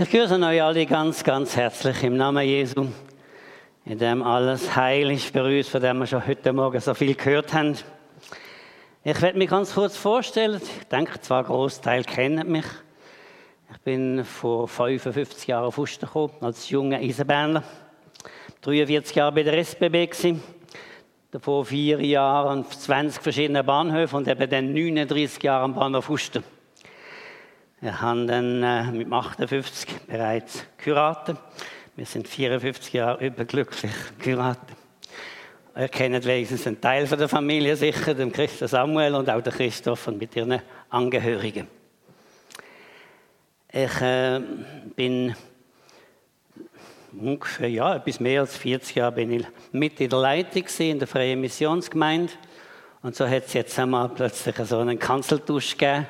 Ich grüße euch alle ganz, ganz herzlich im Namen Jesu, in dem alles heil ist für uns, von dem wir schon heute Morgen so viel gehört haben. Ich werde mich ganz kurz vorstellen. Ich denke, zwar ein Großteil kennen mich. Ich bin vor 55 Jahren auf Uster gekommen, als junger Eisenbahner. 43 Jahre bei der SBB gewesen. Davor vier Jahre an 20 verschiedenen Bahnhöfen und eben dann 39 Jahre am Bahnhof Uster. Wir haben dann äh, mit 58 bereits geheiratet. Wir sind 54 Jahre überglücklich geheiratet. Ihr kennt wenigstens einen Teil der Familie sicher, den Christen Samuel und auch den Christoph und mit ihren Angehörigen. Ich äh, bin ungefähr ja, etwas mehr als 40 Jahre bin ich mit in der Leitung in der Freien Missionsgemeinde. Und so hat es jetzt einmal plötzlich so einen Kanzeltusch gegeben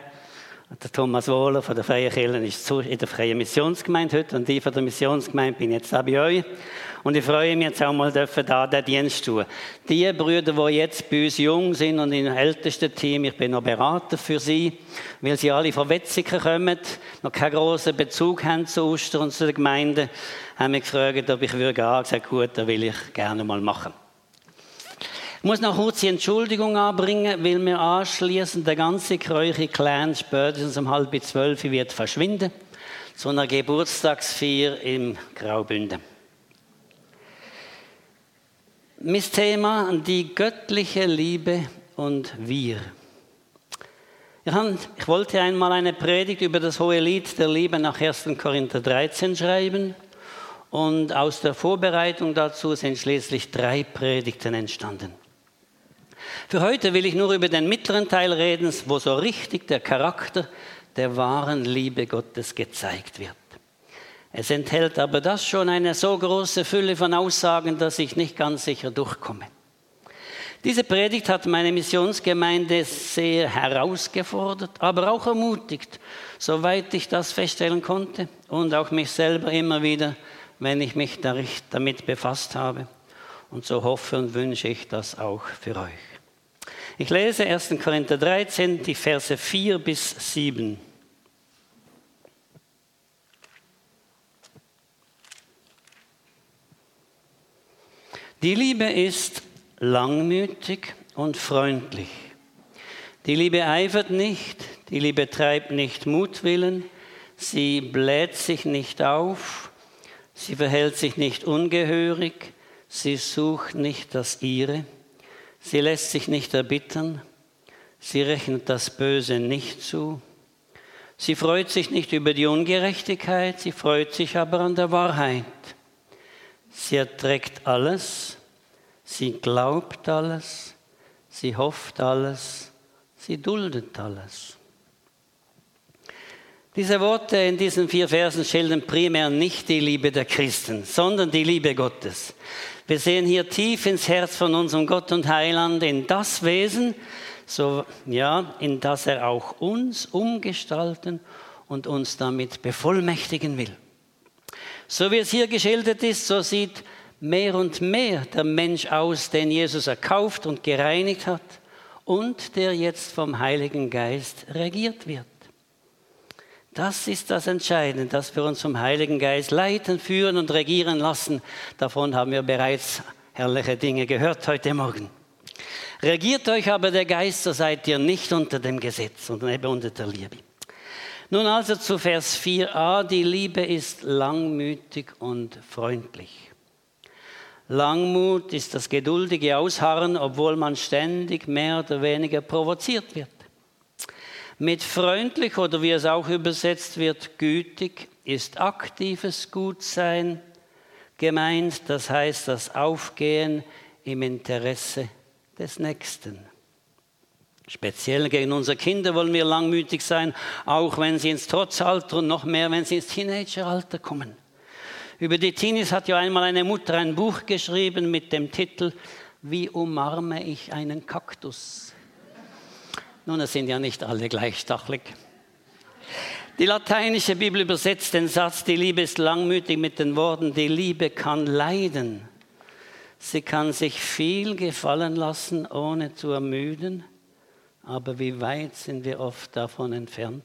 der Thomas Wohler von der Freien Kirche ist in der Freien Missionsgemeinde heute und ich von der Missionsgemeinde bin jetzt auch bei euch. Und ich freue mich jetzt auch mal, dürfen da den Dienst tun. Die Brüder, die jetzt bei uns jung sind und im ältesten Team, ich bin noch Berater für sie, weil sie alle von Wetzigen kommen, noch keinen großen Bezug haben zu Oster und zu der Gemeinde, haben mich gefragt, ob ich würde gehen. Ich gesagt, gut, das will ich gerne mal machen. Ich muss noch kurz die Entschuldigung anbringen, weil mir anschließend der ganze Kräuche Clan spätestens um halb zwölf wird verschwinden zu einer Geburtstagsfeier im Graubünden. Mein Thema, die göttliche Liebe und wir. Ich wollte einmal eine Predigt über das hohe Lied der Liebe nach 1. Korinther 13 schreiben und aus der Vorbereitung dazu sind schließlich drei Predigten entstanden. Für heute will ich nur über den mittleren Teil reden, wo so richtig der Charakter der wahren Liebe Gottes gezeigt wird. Es enthält aber das schon eine so große Fülle von Aussagen, dass ich nicht ganz sicher durchkomme. Diese Predigt hat meine Missionsgemeinde sehr herausgefordert, aber auch ermutigt, soweit ich das feststellen konnte und auch mich selber immer wieder, wenn ich mich damit befasst habe. Und so hoffe und wünsche ich das auch für euch. Ich lese 1. Korinther 13, die Verse 4 bis 7. Die Liebe ist langmütig und freundlich. Die Liebe eifert nicht, die Liebe treibt nicht Mutwillen, sie bläht sich nicht auf, sie verhält sich nicht ungehörig, sie sucht nicht das ihre. Sie lässt sich nicht erbittern, sie rechnet das Böse nicht zu, sie freut sich nicht über die Ungerechtigkeit, sie freut sich aber an der Wahrheit. Sie erträgt alles, sie glaubt alles, sie hofft alles, sie duldet alles. Diese Worte in diesen vier Versen schildern primär nicht die Liebe der Christen, sondern die Liebe Gottes. Wir sehen hier tief ins Herz von unserem Gott und Heiland, in das Wesen, so, ja, in das er auch uns umgestalten und uns damit bevollmächtigen will. So wie es hier geschildert ist, so sieht mehr und mehr der Mensch aus, den Jesus erkauft und gereinigt hat und der jetzt vom Heiligen Geist regiert wird. Das ist das Entscheidende, dass wir uns vom Heiligen Geist leiten, führen und regieren lassen. Davon haben wir bereits herrliche Dinge gehört heute Morgen. Regiert euch aber der Geist, so seid ihr nicht unter dem Gesetz, sondern unter der Liebe. Nun also zu Vers 4a, die Liebe ist langmütig und freundlich. Langmut ist das geduldige Ausharren, obwohl man ständig mehr oder weniger provoziert wird. Mit freundlich oder wie es auch übersetzt wird, gütig ist aktives Gutsein gemeint, das heißt das Aufgehen im Interesse des Nächsten. Speziell gegen unsere Kinder wollen wir langmütig sein, auch wenn sie ins Trotzalter und noch mehr, wenn sie ins Teenageralter kommen. Über die Teenies hat ja einmal eine Mutter ein Buch geschrieben mit dem Titel Wie umarme ich einen Kaktus? Nun, es sind ja nicht alle gleich stachelig. Die lateinische Bibel übersetzt den Satz, die Liebe ist langmütig mit den Worten, die Liebe kann leiden. Sie kann sich viel gefallen lassen, ohne zu ermüden. Aber wie weit sind wir oft davon entfernt?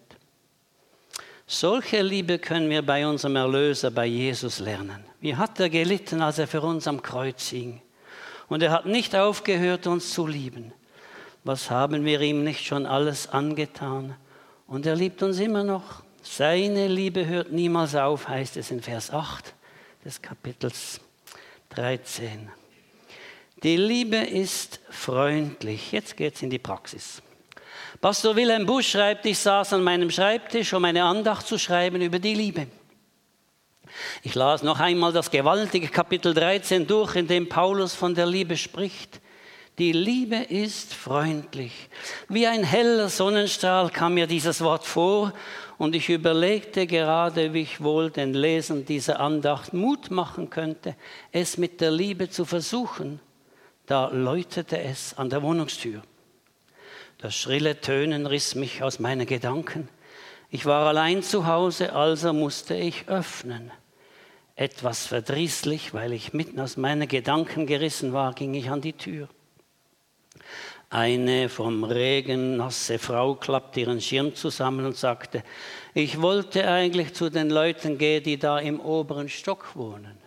Solche Liebe können wir bei unserem Erlöser, bei Jesus lernen. Wie hat er gelitten, als er für uns am Kreuz hing? Und er hat nicht aufgehört, uns zu lieben. Was haben wir ihm nicht schon alles angetan? Und er liebt uns immer noch. Seine Liebe hört niemals auf, heißt es in Vers 8 des Kapitels 13. Die Liebe ist freundlich. Jetzt geht es in die Praxis. Pastor Wilhelm Busch schreibt, ich saß an meinem Schreibtisch, um eine Andacht zu schreiben über die Liebe. Ich las noch einmal das gewaltige Kapitel 13 durch, in dem Paulus von der Liebe spricht. Die Liebe ist freundlich. Wie ein heller Sonnenstrahl kam mir dieses Wort vor und ich überlegte gerade, wie ich wohl den Lesern dieser Andacht Mut machen könnte, es mit der Liebe zu versuchen. Da läutete es an der Wohnungstür. Das schrille Tönen riss mich aus meinen Gedanken. Ich war allein zu Hause, also musste ich öffnen. Etwas verdrießlich, weil ich mitten aus meinen Gedanken gerissen war, ging ich an die Tür. Eine vom Regen nasse Frau klappte ihren Schirm zusammen und sagte, ich wollte eigentlich zu den Leuten gehen, die da im oberen Stock wohnen.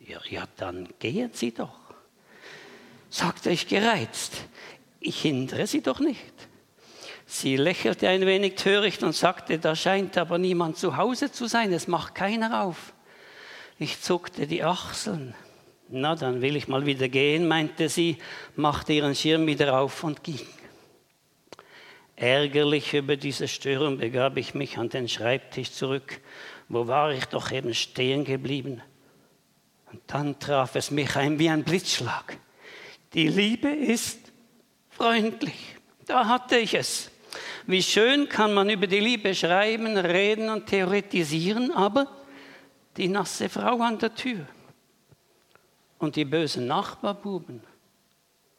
Ja, ja dann gehen Sie doch, sagte ich gereizt. Ich hindere Sie doch nicht. Sie lächelte ein wenig töricht und sagte, da scheint aber niemand zu Hause zu sein, es macht keiner auf. Ich zuckte die Achseln. Na, dann will ich mal wieder gehen, meinte sie, machte ihren Schirm wieder auf und ging. Ärgerlich über diese Störung begab ich mich an den Schreibtisch zurück. Wo war ich doch eben stehen geblieben? Und dann traf es mich ein wie ein Blitzschlag. Die Liebe ist freundlich. Da hatte ich es. Wie schön kann man über die Liebe schreiben, reden und theoretisieren, aber die nasse Frau an der Tür und die bösen Nachbarbuben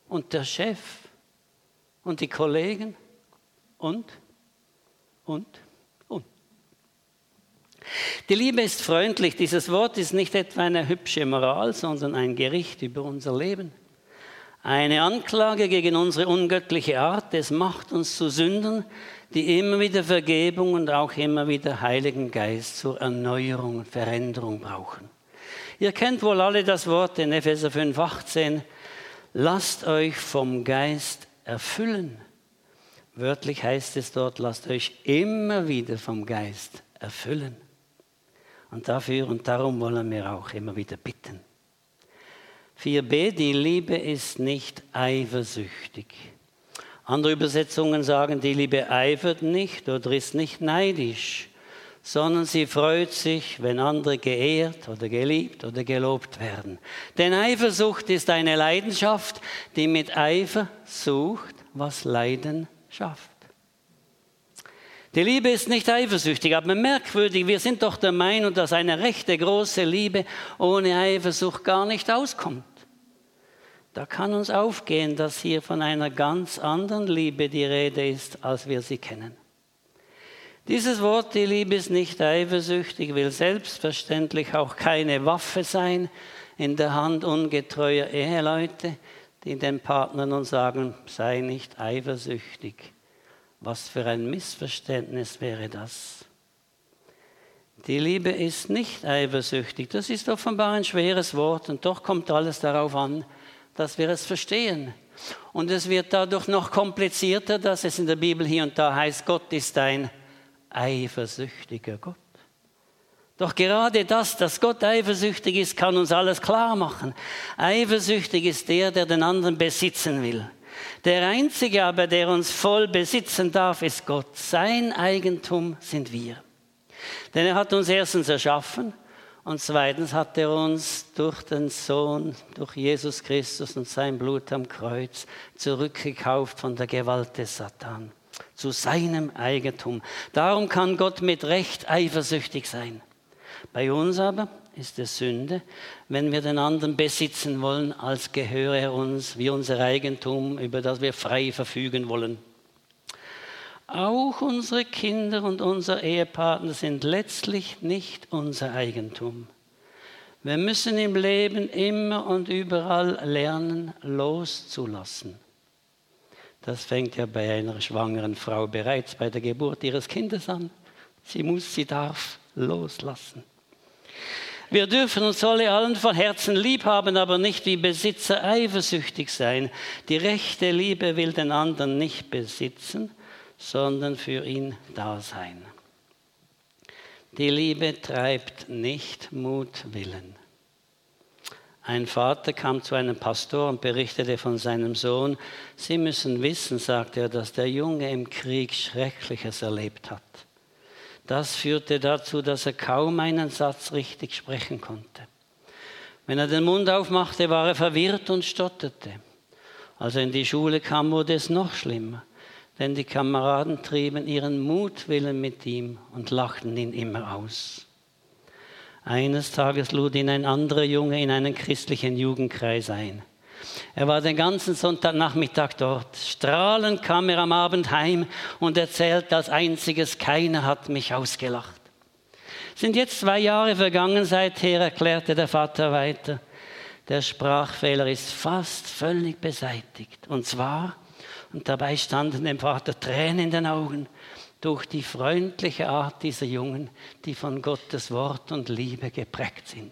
und der Chef und die Kollegen und, und, und. Die Liebe ist freundlich. Dieses Wort ist nicht etwa eine hübsche Moral, sondern ein Gericht über unser Leben. Eine Anklage gegen unsere ungöttliche Art. Es macht uns zu Sündern, die immer wieder Vergebung und auch immer wieder Heiligen Geist zur Erneuerung und Veränderung brauchen. Ihr kennt wohl alle das Wort in Epheser 5, 18. Lasst euch vom Geist erfüllen. Wörtlich heißt es dort, lasst euch immer wieder vom Geist erfüllen. Und dafür und darum wollen wir auch immer wieder bitten. 4b, die Liebe ist nicht eifersüchtig. Andere Übersetzungen sagen, die Liebe eifert nicht oder ist nicht neidisch sondern sie freut sich, wenn andere geehrt oder geliebt oder gelobt werden. Denn Eifersucht ist eine Leidenschaft, die mit Eifer sucht, was Leiden schafft. Die Liebe ist nicht eifersüchtig, aber merkwürdig, wir sind doch der Meinung, dass eine rechte große Liebe ohne Eifersucht gar nicht auskommt. Da kann uns aufgehen, dass hier von einer ganz anderen Liebe die Rede ist, als wir sie kennen. Dieses Wort, die Liebe ist nicht eifersüchtig, will selbstverständlich auch keine Waffe sein in der Hand ungetreuer Eheleute, die den Partnern nun sagen, sei nicht eifersüchtig. Was für ein Missverständnis wäre das? Die Liebe ist nicht eifersüchtig. Das ist offenbar ein schweres Wort und doch kommt alles darauf an, dass wir es verstehen. Und es wird dadurch noch komplizierter, dass es in der Bibel hier und da heißt, Gott ist ein eifersüchtiger Gott. Doch gerade das, dass Gott eifersüchtig ist, kann uns alles klar machen. Eifersüchtig ist der, der den anderen besitzen will. Der Einzige aber, der uns voll besitzen darf, ist Gott. Sein Eigentum sind wir. Denn er hat uns erstens erschaffen und zweitens hat er uns durch den Sohn, durch Jesus Christus und sein Blut am Kreuz zurückgekauft von der Gewalt des Satan zu seinem Eigentum. Darum kann Gott mit Recht eifersüchtig sein. Bei uns aber ist es Sünde, wenn wir den anderen besitzen wollen, als gehöre er uns wie unser Eigentum, über das wir frei verfügen wollen. Auch unsere Kinder und unser Ehepartner sind letztlich nicht unser Eigentum. Wir müssen im Leben immer und überall lernen, loszulassen. Das fängt ja bei einer schwangeren Frau bereits bei der Geburt ihres Kindes an. Sie muss, sie darf loslassen. Wir dürfen uns alle allen von Herzen lieb haben, aber nicht wie Besitzer eifersüchtig sein. Die rechte Liebe will den anderen nicht besitzen, sondern für ihn da sein. Die Liebe treibt nicht Mutwillen. Ein Vater kam zu einem Pastor und berichtete von seinem Sohn. Sie müssen wissen, sagte er, dass der Junge im Krieg Schreckliches erlebt hat. Das führte dazu, dass er kaum einen Satz richtig sprechen konnte. Wenn er den Mund aufmachte, war er verwirrt und stotterte. Als er in die Schule kam, wurde es noch schlimmer, denn die Kameraden trieben ihren Mutwillen mit ihm und lachten ihn immer aus. Eines Tages lud ihn ein anderer Junge in einen christlichen Jugendkreis ein. Er war den ganzen Sonntagnachmittag dort. Strahlend kam er am Abend heim und erzählte als einziges, keiner hat mich ausgelacht. Sind jetzt zwei Jahre vergangen seither, erklärte der Vater weiter. Der Sprachfehler ist fast völlig beseitigt. Und zwar, und dabei standen dem Vater Tränen in den Augen, durch die freundliche Art dieser Jungen, die von Gottes Wort und Liebe geprägt sind.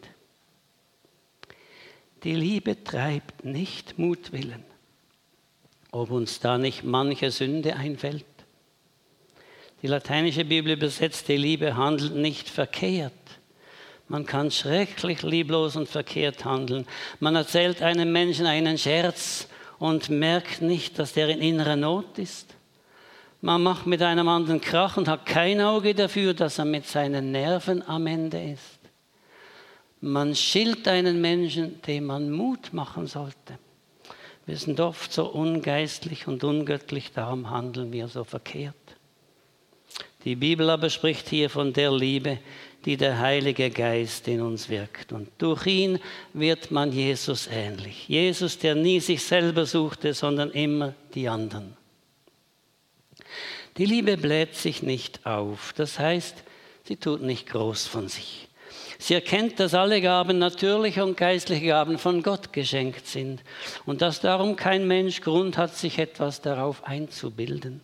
Die Liebe treibt nicht Mutwillen. Ob uns da nicht manche Sünde einfällt? Die lateinische Bibel übersetzt, die Liebe handelt nicht verkehrt. Man kann schrecklich lieblos und verkehrt handeln. Man erzählt einem Menschen einen Scherz und merkt nicht, dass der in innerer Not ist. Man macht mit einem anderen Krach und hat kein Auge dafür, dass er mit seinen Nerven am Ende ist. Man schilt einen Menschen, dem man Mut machen sollte. Wir sind oft so ungeistlich und ungöttlich, darum handeln wir so verkehrt. Die Bibel aber spricht hier von der Liebe, die der Heilige Geist in uns wirkt. Und durch ihn wird man Jesus ähnlich. Jesus, der nie sich selber suchte, sondern immer die anderen. Die Liebe bläht sich nicht auf, das heißt, sie tut nicht groß von sich. Sie erkennt, dass alle Gaben, natürliche und geistliche Gaben, von Gott geschenkt sind und dass darum kein Mensch Grund hat, sich etwas darauf einzubilden.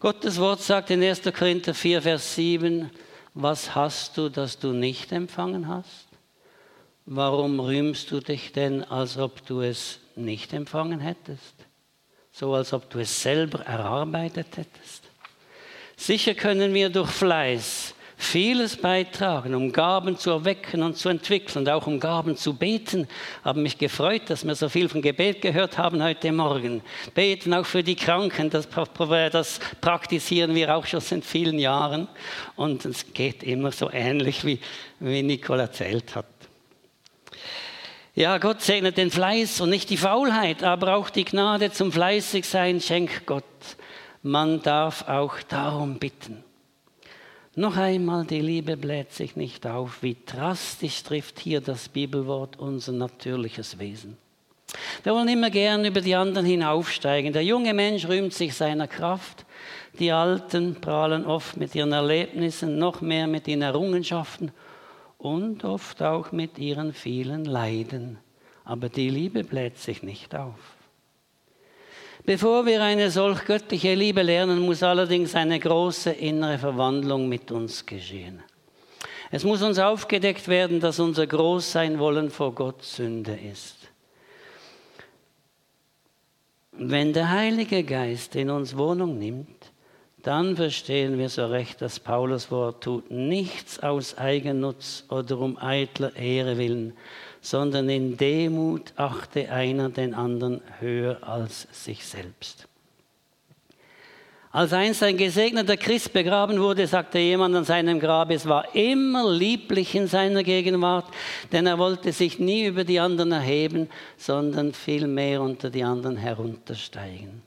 Gottes Wort sagt in 1. Korinther 4, Vers 7, was hast du, das du nicht empfangen hast? Warum rühmst du dich denn, als ob du es nicht empfangen hättest? So als ob du es selber erarbeitet hättest? Sicher können wir durch Fleiß vieles beitragen, um Gaben zu erwecken und zu entwickeln und auch um Gaben zu beten. Haben mich gefreut, dass wir so viel von Gebet gehört haben heute Morgen. Beten auch für die Kranken, das, das praktizieren wir auch schon seit vielen Jahren und es geht immer so ähnlich, wie, wie Nicole erzählt hat. Ja, Gott segnet den Fleiß und nicht die Faulheit, aber auch die Gnade zum Fleißigsein schenkt Gott. Man darf auch darum bitten. Noch einmal, die Liebe bläht sich nicht auf. Wie drastisch trifft hier das Bibelwort unser natürliches Wesen. Wir wollen immer gern über die anderen hinaufsteigen. Der junge Mensch rühmt sich seiner Kraft. Die Alten prahlen oft mit ihren Erlebnissen, noch mehr mit ihren Errungenschaften und oft auch mit ihren vielen Leiden. Aber die Liebe bläht sich nicht auf. Bevor wir eine solch göttliche Liebe lernen, muss allerdings eine große innere Verwandlung mit uns geschehen. Es muss uns aufgedeckt werden, dass unser Großsein wollen vor Gott Sünde ist. Wenn der Heilige Geist in uns Wohnung nimmt, dann verstehen wir so recht, dass Paulus Wort tut, nichts aus Eigennutz oder um eitler Ehre willen, sondern in Demut achte einer den anderen höher als sich selbst. Als einst ein gesegneter Christ begraben wurde, sagte jemand an seinem Grab, es war immer lieblich in seiner Gegenwart, denn er wollte sich nie über die anderen erheben, sondern vielmehr unter die anderen heruntersteigen.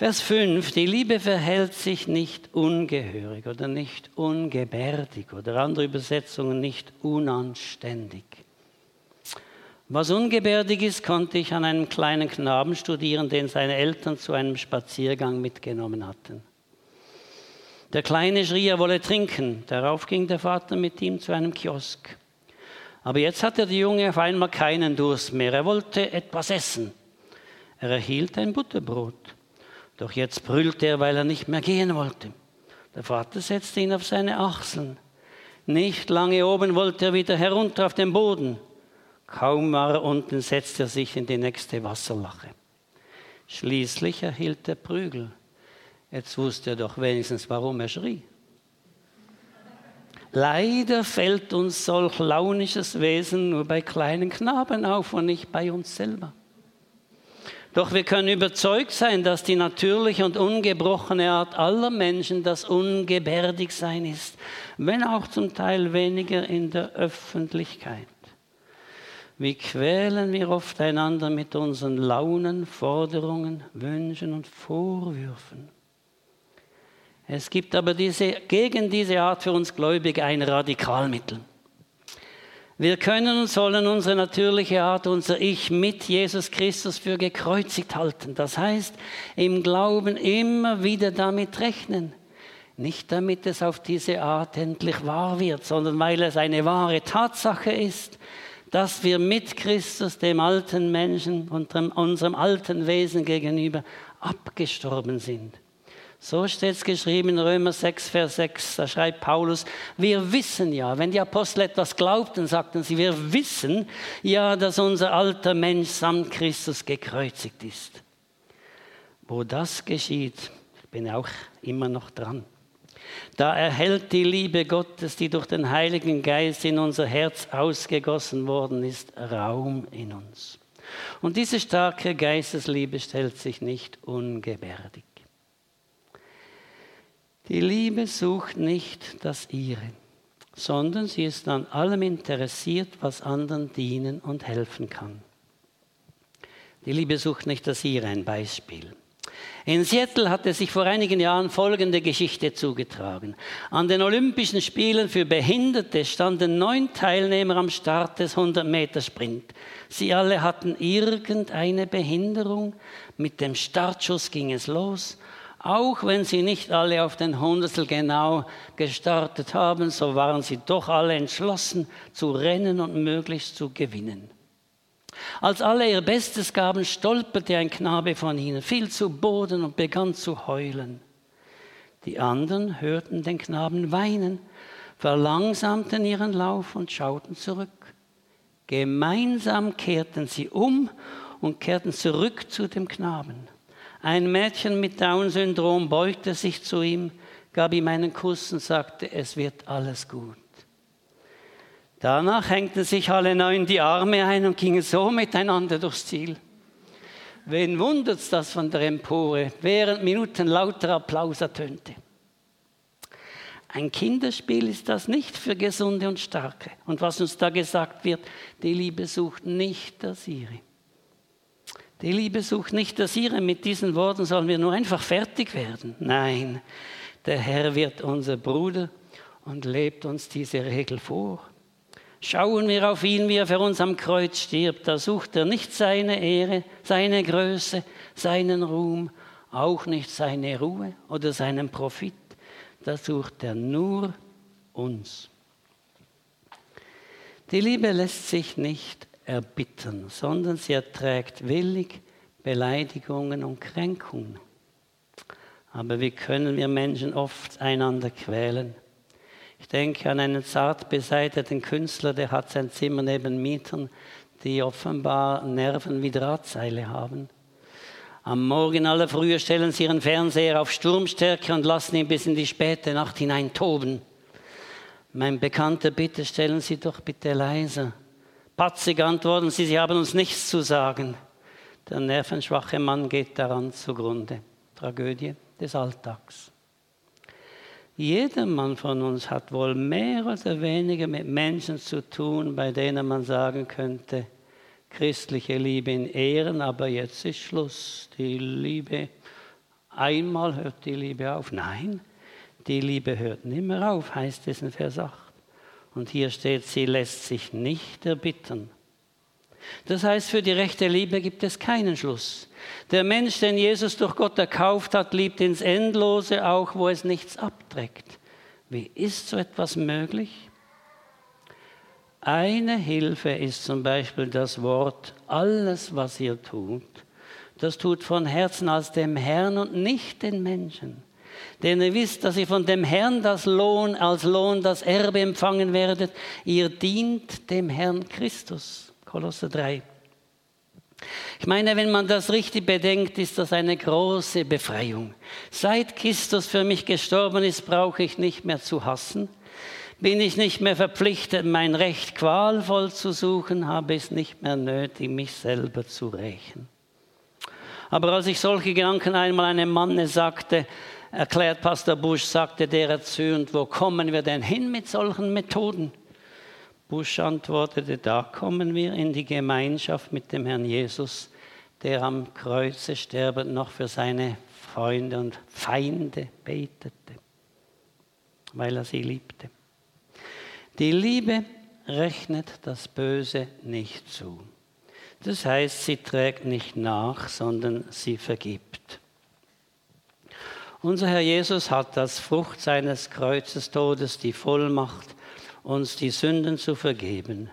Vers 5, die Liebe verhält sich nicht ungehörig oder nicht ungebärdig oder andere Übersetzungen nicht unanständig. Was ungebärdig ist, konnte ich an einem kleinen Knaben studieren, den seine Eltern zu einem Spaziergang mitgenommen hatten. Der Kleine schrie, er wolle trinken. Darauf ging der Vater mit ihm zu einem Kiosk. Aber jetzt hatte der Junge auf einmal keinen Durst mehr. Er wollte etwas essen. Er erhielt ein Butterbrot. Doch jetzt brüllte er, weil er nicht mehr gehen wollte. Der Vater setzte ihn auf seine Achseln. Nicht lange oben wollte er wieder herunter auf den Boden. Kaum war er unten, setzte er sich in die nächste Wasserlache. Schließlich erhielt er Prügel. Jetzt wusste er doch wenigstens, warum er schrie. Leider fällt uns solch launisches Wesen nur bei kleinen Knaben auf und nicht bei uns selber. Doch wir können überzeugt sein, dass die natürliche und ungebrochene Art aller Menschen das Ungebärdigsein ist, wenn auch zum Teil weniger in der Öffentlichkeit. Wie quälen wir oft einander mit unseren Launen, Forderungen, Wünschen und Vorwürfen. Es gibt aber diese, gegen diese Art für uns Gläubige ein Radikalmittel. Wir können und sollen unsere natürliche Art, unser Ich mit Jesus Christus für gekreuzigt halten. Das heißt, im Glauben immer wieder damit rechnen. Nicht damit es auf diese Art endlich wahr wird, sondern weil es eine wahre Tatsache ist, dass wir mit Christus, dem alten Menschen und unserem alten Wesen gegenüber abgestorben sind. So steht es geschrieben in Römer 6, Vers 6. Da schreibt Paulus, wir wissen ja, wenn die Apostel etwas glaubten, sagten sie, wir wissen ja, dass unser alter Mensch samt Christus gekreuzigt ist. Wo das geschieht, ich bin auch immer noch dran. Da erhält die Liebe Gottes, die durch den Heiligen Geist in unser Herz ausgegossen worden ist, Raum in uns. Und diese starke Geistesliebe stellt sich nicht ungebärdig. Die Liebe sucht nicht das ihre, sondern sie ist an allem interessiert, was anderen dienen und helfen kann. Die Liebe sucht nicht das ihre, ein Beispiel. In Seattle hatte sich vor einigen Jahren folgende Geschichte zugetragen. An den Olympischen Spielen für Behinderte standen neun Teilnehmer am Start des 100-Meter-Sprint. Sie alle hatten irgendeine Behinderung. Mit dem Startschuss ging es los auch wenn sie nicht alle auf den Hundertstel genau gestartet haben, so waren sie doch alle entschlossen zu rennen und möglichst zu gewinnen. Als alle ihr Bestes gaben, stolperte ein Knabe von ihnen, fiel zu Boden und begann zu heulen. Die anderen hörten den Knaben weinen, verlangsamten ihren Lauf und schauten zurück. Gemeinsam kehrten sie um und kehrten zurück zu dem Knaben. Ein Mädchen mit Down-Syndrom beugte sich zu ihm, gab ihm einen Kuss und sagte, es wird alles gut. Danach hängten sich alle neun die Arme ein und gingen so miteinander durchs Ziel. Wen wundert's, dass von der Empore während Minuten lauter Applaus ertönte? Ein Kinderspiel ist das nicht für Gesunde und Starke. Und was uns da gesagt wird, die Liebe sucht nicht das ihre. Die Liebe sucht nicht das ihre. Mit diesen Worten sollen wir nur einfach fertig werden. Nein, der Herr wird unser Bruder und lebt uns diese Regel vor. Schauen wir auf ihn, wie er für uns am Kreuz stirbt. Da sucht er nicht seine Ehre, seine Größe, seinen Ruhm, auch nicht seine Ruhe oder seinen Profit. Da sucht er nur uns. Die Liebe lässt sich nicht erbittern, sondern sie erträgt willig Beleidigungen und Kränkungen. Aber wie können wir Menschen oft einander quälen? Ich denke an einen zart beseiteten Künstler, der hat sein Zimmer neben Mietern, die offenbar Nerven wie Drahtseile haben. Am Morgen aller Frühe stellen sie ihren Fernseher auf Sturmstärke und lassen ihn bis in die späte Nacht hinein toben. Mein Bekannter, bitte stellen Sie doch bitte leiser. Patzig antworten sie, sie haben uns nichts zu sagen. Der nervenschwache Mann geht daran zugrunde. Tragödie des Alltags. Jeder Mann von uns hat wohl mehr oder weniger mit Menschen zu tun, bei denen man sagen könnte, christliche Liebe in Ehren, aber jetzt ist Schluss. Die Liebe, einmal hört die Liebe auf. Nein, die Liebe hört nimmer auf, heißt es in Vers 8. Und hier steht, sie lässt sich nicht erbitten. Das heißt, für die rechte Liebe gibt es keinen Schluss. Der Mensch, den Jesus durch Gott erkauft hat, liebt ins Endlose, auch wo es nichts abträgt. Wie ist so etwas möglich? Eine Hilfe ist zum Beispiel das Wort, alles, was ihr tut, das tut von Herzen als dem Herrn und nicht den Menschen. Denn ihr wisst, dass ihr von dem Herrn das Lohn, als Lohn das Erbe empfangen werdet. Ihr dient dem Herrn Christus. Kolosser 3. Ich meine, wenn man das richtig bedenkt, ist das eine große Befreiung. Seit Christus für mich gestorben ist, brauche ich nicht mehr zu hassen. Bin ich nicht mehr verpflichtet, mein Recht qualvoll zu suchen, habe es nicht mehr nötig, mich selber zu rächen. Aber als ich solche Gedanken einmal einem Manne sagte, erklärt Pastor Busch, sagte der erzürnt, wo kommen wir denn hin mit solchen Methoden? Busch antwortete, da kommen wir in die Gemeinschaft mit dem Herrn Jesus, der am Kreuze sterbend noch für seine Freunde und Feinde betete, weil er sie liebte. Die Liebe rechnet das Böse nicht zu. Das heißt, sie trägt nicht nach, sondern sie vergibt. Unser Herr Jesus hat als Frucht seines Kreuzestodes die Vollmacht, uns die Sünden zu vergeben.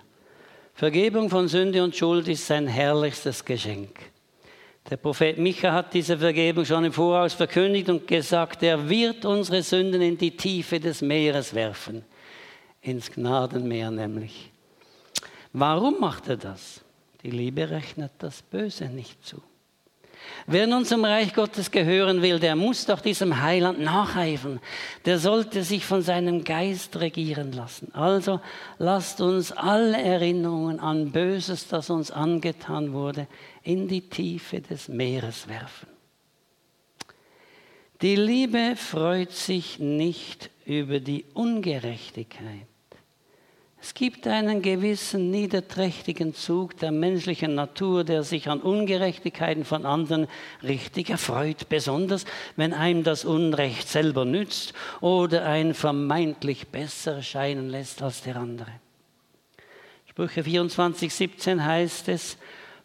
Vergebung von Sünde und Schuld ist sein herrlichstes Geschenk. Der Prophet Micha hat diese Vergebung schon im Voraus verkündigt und gesagt, er wird unsere Sünden in die Tiefe des Meeres werfen, ins Gnadenmeer nämlich. Warum macht er das? Die Liebe rechnet das Böse nicht zu. Wer nun zum Reich Gottes gehören will, der muss doch diesem Heiland nacheifern. Der sollte sich von seinem Geist regieren lassen. Also lasst uns alle Erinnerungen an Böses, das uns angetan wurde, in die Tiefe des Meeres werfen. Die Liebe freut sich nicht über die Ungerechtigkeit es gibt einen gewissen niederträchtigen Zug der menschlichen Natur, der sich an Ungerechtigkeiten von anderen richtig erfreut, besonders wenn einem das Unrecht selber nützt oder einen vermeintlich besser scheinen lässt als der andere. Sprüche 24, 17 heißt es,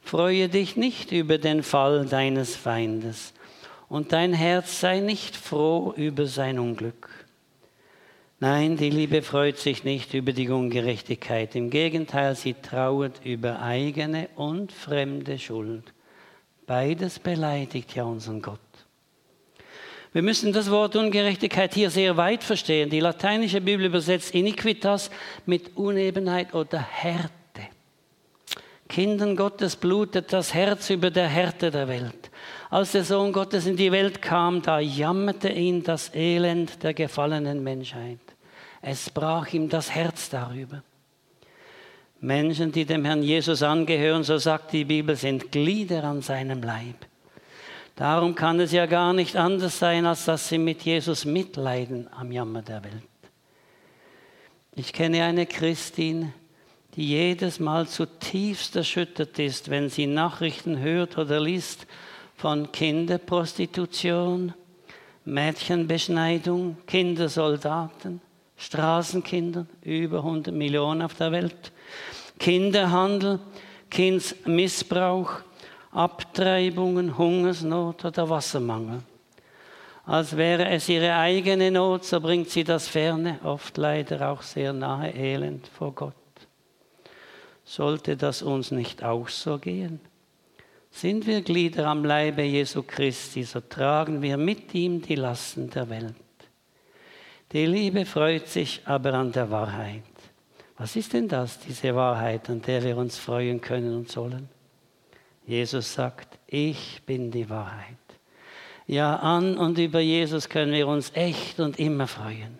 Freue dich nicht über den Fall deines Feindes und dein Herz sei nicht froh über sein Unglück. Nein, die Liebe freut sich nicht über die Ungerechtigkeit. Im Gegenteil, sie trauert über eigene und fremde Schuld. Beides beleidigt ja unseren Gott. Wir müssen das Wort Ungerechtigkeit hier sehr weit verstehen. Die lateinische Bibel übersetzt Iniquitas mit Unebenheit oder Härte. Kindern Gottes blutet das Herz über der Härte der Welt. Als der Sohn Gottes in die Welt kam, da jammerte ihn das Elend der gefallenen Menschheit. Es brach ihm das Herz darüber. Menschen, die dem Herrn Jesus angehören, so sagt die Bibel, sind Glieder an seinem Leib. Darum kann es ja gar nicht anders sein, als dass sie mit Jesus mitleiden am Jammer der Welt. Ich kenne eine Christin, die jedes Mal zutiefst erschüttert ist, wenn sie Nachrichten hört oder liest von Kinderprostitution, Mädchenbeschneidung, Kindersoldaten. Straßenkindern, über 100 Millionen auf der Welt, Kinderhandel, Kindsmissbrauch, Abtreibungen, Hungersnot oder Wassermangel. Als wäre es ihre eigene Not, so bringt sie das ferne, oft leider auch sehr nahe Elend vor Gott. Sollte das uns nicht auch so gehen? Sind wir Glieder am Leibe Jesu Christi, so tragen wir mit ihm die Lasten der Welt. Die Liebe freut sich aber an der Wahrheit. Was ist denn das, diese Wahrheit, an der wir uns freuen können und sollen? Jesus sagt, ich bin die Wahrheit. Ja, an und über Jesus können wir uns echt und immer freuen.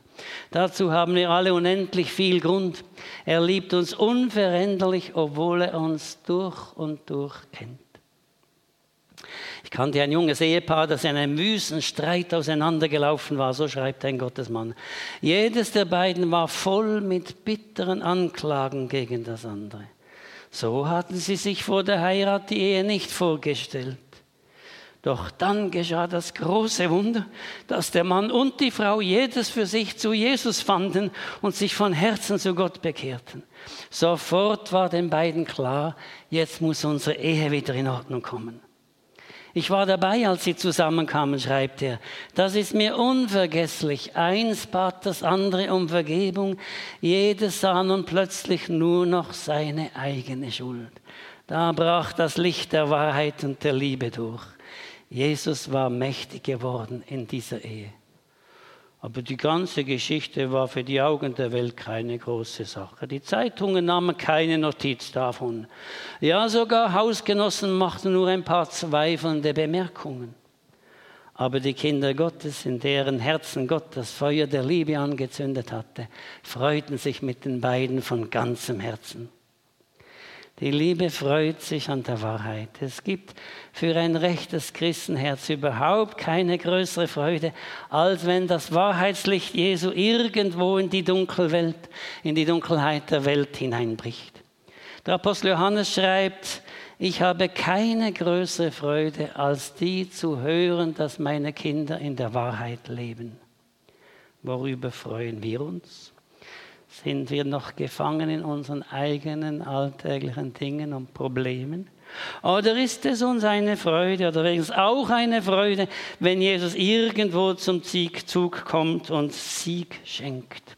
Dazu haben wir alle unendlich viel Grund. Er liebt uns unveränderlich, obwohl er uns durch und durch kennt. Ich kannte ein junges Ehepaar, das in einem wüsten Streit auseinandergelaufen war, so schreibt ein Gottesmann. Jedes der beiden war voll mit bitteren Anklagen gegen das andere. So hatten sie sich vor der Heirat die Ehe nicht vorgestellt. Doch dann geschah das große Wunder, dass der Mann und die Frau jedes für sich zu Jesus fanden und sich von Herzen zu Gott bekehrten. Sofort war den beiden klar, jetzt muss unsere Ehe wieder in Ordnung kommen. Ich war dabei, als sie zusammenkamen, schreibt er. Das ist mir unvergesslich. Eins bat das andere um Vergebung. Jedes sah nun plötzlich nur noch seine eigene Schuld. Da brach das Licht der Wahrheit und der Liebe durch. Jesus war mächtig geworden in dieser Ehe. Aber die ganze Geschichte war für die Augen der Welt keine große Sache. Die Zeitungen nahmen keine Notiz davon. Ja, sogar Hausgenossen machten nur ein paar zweifelnde Bemerkungen. Aber die Kinder Gottes, in deren Herzen Gott das Feuer der Liebe angezündet hatte, freuten sich mit den beiden von ganzem Herzen. Die Liebe freut sich an der Wahrheit. Es gibt für ein rechtes Christenherz überhaupt keine größere Freude, als wenn das Wahrheitslicht Jesu irgendwo in die Dunkelwelt, in die Dunkelheit der Welt hineinbricht. Der Apostel Johannes schreibt, ich habe keine größere Freude, als die zu hören, dass meine Kinder in der Wahrheit leben. Worüber freuen wir uns? Sind wir noch gefangen in unseren eigenen alltäglichen Dingen und Problemen? Oder ist es uns eine Freude oder wenigstens auch eine Freude, wenn Jesus irgendwo zum Siegzug kommt und Sieg schenkt?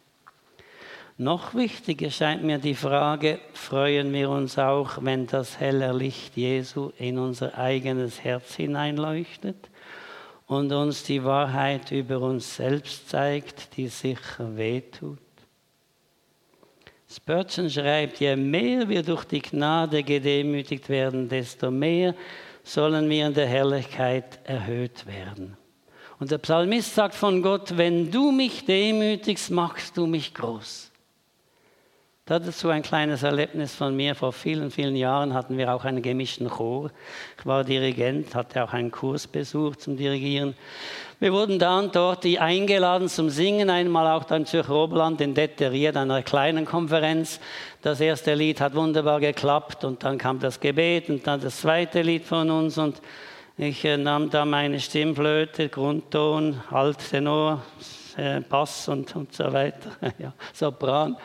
Noch wichtiger scheint mir die Frage, freuen wir uns auch, wenn das helle Licht Jesu in unser eigenes Herz hineinleuchtet und uns die Wahrheit über uns selbst zeigt, die sicher wehtut? Spurgeon schreibt, je mehr wir durch die Gnade gedemütigt werden, desto mehr sollen wir in der Herrlichkeit erhöht werden. Und der Psalmist sagt von Gott, wenn du mich demütigst, machst du mich groß. Dazu ein kleines Erlebnis von mir. Vor vielen, vielen Jahren hatten wir auch einen gemischten Chor. Ich war Dirigent, hatte auch einen Kursbesuch zum Dirigieren. Wir wurden dann dort eingeladen zum Singen, einmal auch dann Zürcher Oberland in Deteriert, einer kleinen Konferenz. Das erste Lied hat wunderbar geklappt und dann kam das Gebet und dann das zweite Lied von uns und ich äh, nahm da meine Stimmflöte, Grundton, Alttenor, äh, Bass und, und so weiter, ja, Sopran.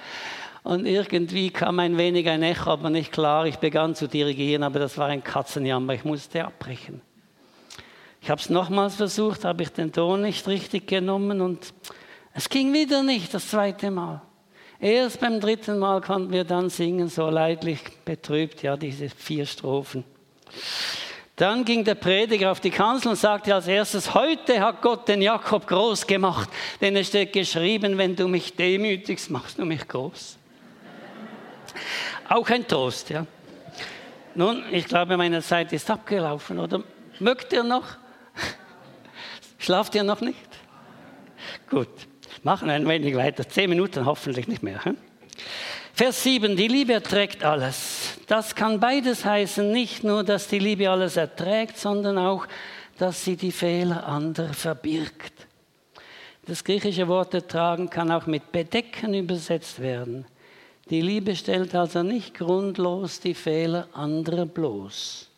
Und irgendwie kam ein wenig ein Echo, aber nicht klar. Ich begann zu dirigieren, aber das war ein Katzenjammer. Ich musste abbrechen. Ich habe es nochmals versucht, habe ich den Ton nicht richtig genommen und es ging wieder nicht das zweite Mal. Erst beim dritten Mal konnten wir dann singen, so leidlich betrübt, ja, diese vier Strophen. Dann ging der Prediger auf die Kanzel und sagte als erstes, heute hat Gott den Jakob groß gemacht, denn es steht geschrieben, wenn du mich demütigst, machst du mich groß. Auch ein Trost, ja. Nun, ich glaube, meine Zeit ist abgelaufen, oder? Mögt ihr noch? Schlaft ihr noch nicht? Gut, machen ein wenig weiter. Zehn Minuten hoffentlich nicht mehr. Hm? Vers 7, die Liebe erträgt alles. Das kann beides heißen, nicht nur, dass die Liebe alles erträgt, sondern auch, dass sie die Fehler anderer verbirgt. Das griechische Wort ertragen kann auch mit bedecken übersetzt werden. Die Liebe stellt also nicht grundlos die Fehler anderer bloß.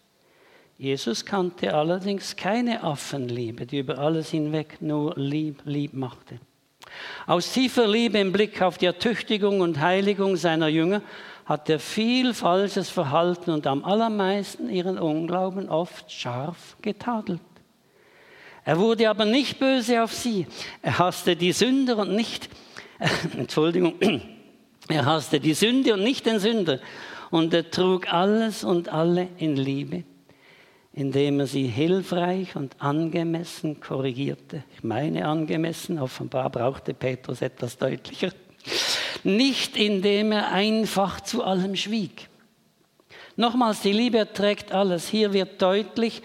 Jesus kannte allerdings keine Affenliebe, die über alles hinweg nur lieb, lieb machte. Aus tiefer Liebe im Blick auf die Ertüchtigung und Heiligung seiner Jünger hat er viel falsches Verhalten und am allermeisten ihren Unglauben oft scharf getadelt. Er wurde aber nicht böse auf sie. Er hasste die Sünder und nicht, Entschuldigung, er hasste die Sünde und nicht den Sünder. Und er trug alles und alle in Liebe, indem er sie hilfreich und angemessen korrigierte. Ich meine angemessen, offenbar brauchte Petrus etwas deutlicher. Nicht indem er einfach zu allem schwieg. Nochmals, die Liebe erträgt alles. Hier wird deutlich,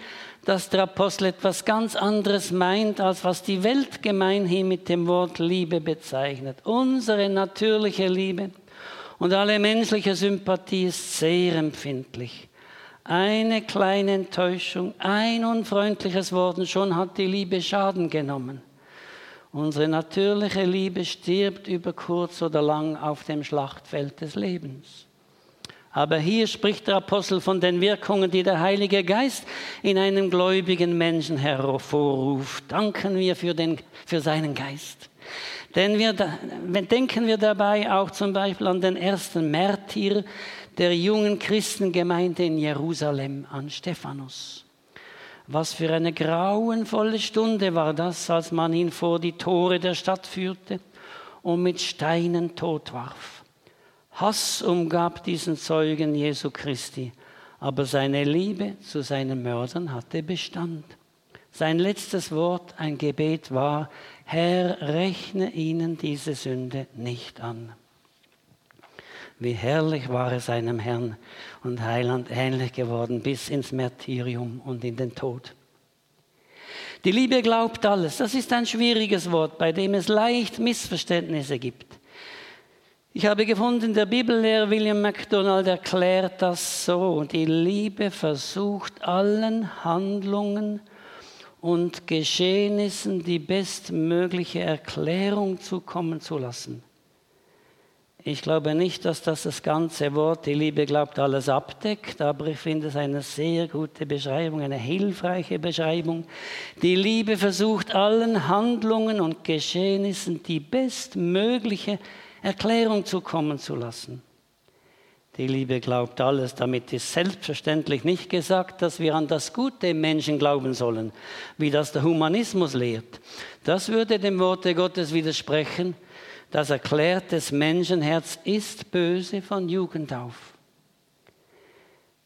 dass der Apostel etwas ganz anderes meint, als was die Welt gemeinhin mit dem Wort Liebe bezeichnet. Unsere natürliche Liebe und alle menschliche Sympathie ist sehr empfindlich. Eine kleine Enttäuschung, ein unfreundliches Wort und schon hat die Liebe Schaden genommen. Unsere natürliche Liebe stirbt über kurz oder lang auf dem Schlachtfeld des Lebens. Aber hier spricht der Apostel von den Wirkungen, die der Heilige Geist in einem gläubigen Menschen hervorruft. Danken wir für, den, für seinen Geist. Denn wir, denken wir dabei auch zum Beispiel an den ersten Märtyr der jungen Christengemeinde in Jerusalem, an Stephanus. Was für eine grauenvolle Stunde war das, als man ihn vor die Tore der Stadt führte und mit Steinen totwarf. Hass umgab diesen Zeugen Jesu Christi, aber seine Liebe zu seinen Mördern hatte Bestand. Sein letztes Wort, ein Gebet war, Herr, rechne ihnen diese Sünde nicht an. Wie herrlich war es einem Herrn und Heiland ähnlich geworden bis ins Märtyrium und in den Tod. Die Liebe glaubt alles. Das ist ein schwieriges Wort, bei dem es leicht Missverständnisse gibt. Ich habe gefunden, der Bibellehrer William MacDonald erklärt das so. Die Liebe versucht allen Handlungen und Geschehnissen die bestmögliche Erklärung zukommen zu lassen. Ich glaube nicht, dass das das ganze Wort, die Liebe glaubt, alles abdeckt, aber ich finde es eine sehr gute Beschreibung, eine hilfreiche Beschreibung. Die Liebe versucht allen Handlungen und Geschehnissen die bestmögliche Erklärung zukommen zu lassen. Die Liebe glaubt alles. Damit ist selbstverständlich nicht gesagt, dass wir an das Gute im Menschen glauben sollen, wie das der Humanismus lehrt. Das würde dem Worte Gottes widersprechen. Das erklärte Menschenherz ist böse von Jugend auf.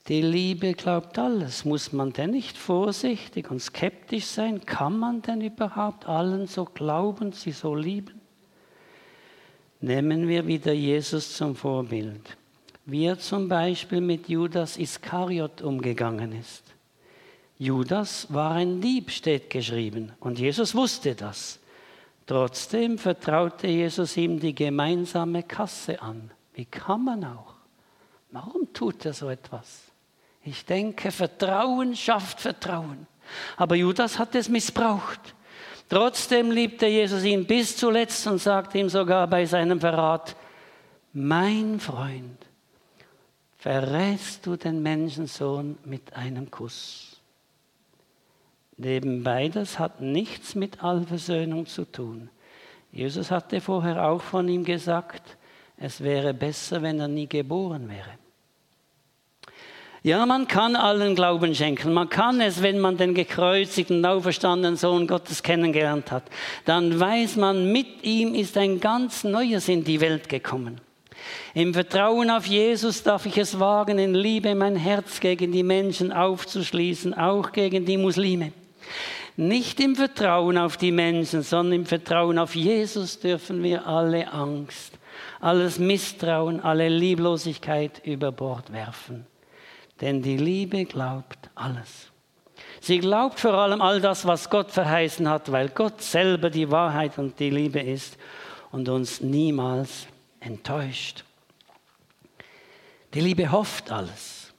Die Liebe glaubt alles. Muss man denn nicht vorsichtig und skeptisch sein? Kann man denn überhaupt allen so glauben, sie so lieben? Nehmen wir wieder Jesus zum Vorbild. Wie er zum Beispiel mit Judas Iskariot umgegangen ist. Judas war ein Dieb, steht geschrieben, und Jesus wusste das. Trotzdem vertraute Jesus ihm die gemeinsame Kasse an. Wie kann man auch? Warum tut er so etwas? Ich denke, Vertrauen schafft Vertrauen. Aber Judas hat es missbraucht. Trotzdem liebte Jesus ihn bis zuletzt und sagte ihm sogar bei seinem Verrat, mein Freund, verrätst du den Menschensohn mit einem Kuss? Nebenbei, das hat nichts mit Allversöhnung zu tun. Jesus hatte vorher auch von ihm gesagt, es wäre besser, wenn er nie geboren wäre. Ja, man kann allen Glauben schenken. Man kann es, wenn man den gekreuzigten, auferstandenen Sohn Gottes kennengelernt hat. Dann weiß man, mit ihm ist ein ganz Neues in die Welt gekommen. Im Vertrauen auf Jesus darf ich es wagen, in Liebe mein Herz gegen die Menschen aufzuschließen, auch gegen die Muslime. Nicht im Vertrauen auf die Menschen, sondern im Vertrauen auf Jesus dürfen wir alle Angst, alles Misstrauen, alle Lieblosigkeit über Bord werfen. Denn die Liebe glaubt alles. Sie glaubt vor allem all das, was Gott verheißen hat, weil Gott selber die Wahrheit und die Liebe ist und uns niemals enttäuscht. Die Liebe hofft alles.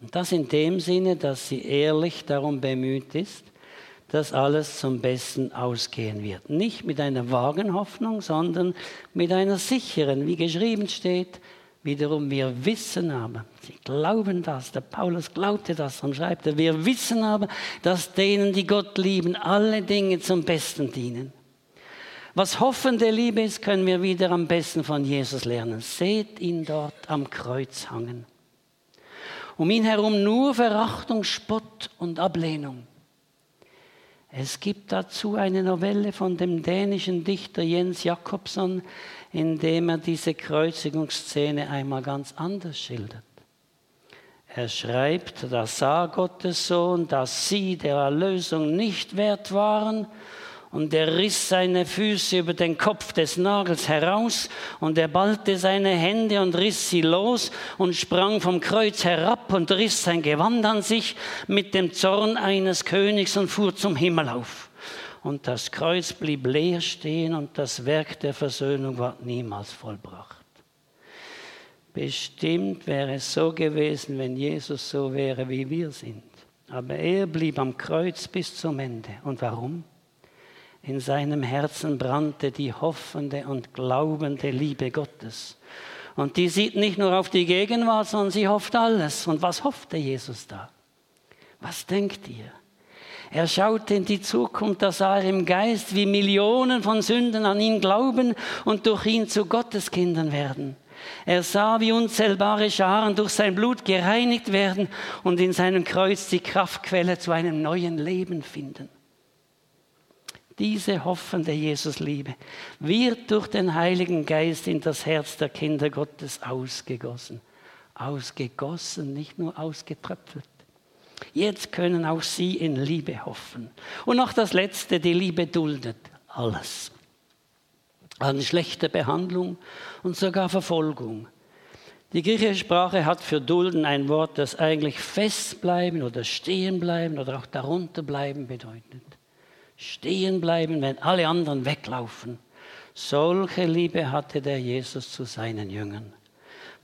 Und das in dem Sinne, dass sie ehrlich darum bemüht ist, dass alles zum Besten ausgehen wird. Nicht mit einer vagen Hoffnung, sondern mit einer sicheren, wie geschrieben steht, wiederum wir wissen aber, sie glauben das, der Paulus glaubte das und schreibt wir wissen aber, dass denen, die Gott lieben, alle Dinge zum Besten dienen. Was hoffende Liebe ist, können wir wieder am besten von Jesus lernen. Seht ihn dort am Kreuz hangen. Um ihn herum nur Verachtung, Spott und Ablehnung. Es gibt dazu eine Novelle von dem dänischen Dichter Jens Jakobson, in dem er diese Kreuzigungsszene einmal ganz anders schildert. Er schreibt, da sah Gottes Sohn, dass sie der Erlösung nicht wert waren und er riss seine Füße über den Kopf des Nagels heraus und er ballte seine Hände und riss sie los und sprang vom Kreuz herab und riss sein Gewand an sich mit dem Zorn eines Königs und fuhr zum Himmel auf. Und das Kreuz blieb leer stehen und das Werk der Versöhnung war niemals vollbracht. Bestimmt wäre es so gewesen, wenn Jesus so wäre, wie wir sind. Aber er blieb am Kreuz bis zum Ende. Und warum? In seinem Herzen brannte die hoffende und glaubende Liebe Gottes. Und die sieht nicht nur auf die Gegenwart, sondern sie hofft alles. Und was hoffte Jesus da? Was denkt ihr? Er schaute in die Zukunft, da sah er im Geist, wie Millionen von Sünden an ihn glauben und durch ihn zu Gotteskindern werden. Er sah, wie unzählbare Scharen durch sein Blut gereinigt werden und in seinem Kreuz die Kraftquelle zu einem neuen Leben finden. Diese hoffende Jesusliebe wird durch den Heiligen Geist in das Herz der Kinder Gottes ausgegossen. Ausgegossen, nicht nur ausgetröpfelt. Jetzt können auch sie in Liebe hoffen. Und noch das Letzte, die Liebe duldet. alles. An schlechte Behandlung und sogar Verfolgung. Die griechische Sprache hat für dulden ein Wort, das eigentlich festbleiben oder stehen bleiben oder auch darunter bleiben bedeutet. Stehen bleiben, wenn alle anderen weglaufen. Solche Liebe hatte der Jesus zu seinen Jüngern.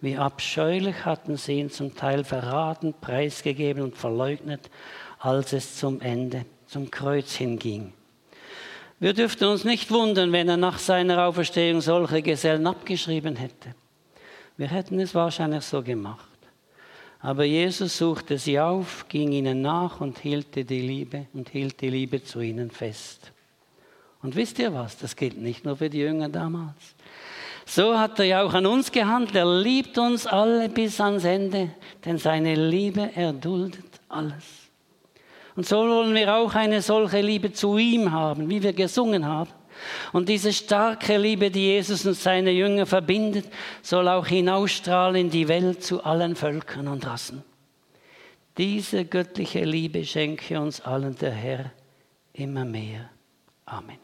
Wie abscheulich hatten sie ihn zum Teil verraten, preisgegeben und verleugnet, als es zum Ende, zum Kreuz hinging. Wir dürften uns nicht wundern, wenn er nach seiner Auferstehung solche Gesellen abgeschrieben hätte. Wir hätten es wahrscheinlich so gemacht. Aber Jesus suchte sie auf, ging ihnen nach und hielt die Liebe und hielt die Liebe zu ihnen fest. Und wisst ihr was? Das gilt nicht nur für die Jünger damals. So hat er ja auch an uns gehandelt. Er liebt uns alle bis ans Ende, denn seine Liebe erduldet alles. Und so wollen wir auch eine solche Liebe zu ihm haben, wie wir gesungen haben. Und diese starke Liebe, die Jesus und seine Jünger verbindet, soll auch hinausstrahlen in die Welt zu allen Völkern und Rassen. Diese göttliche Liebe schenke uns allen der Herr immer mehr. Amen.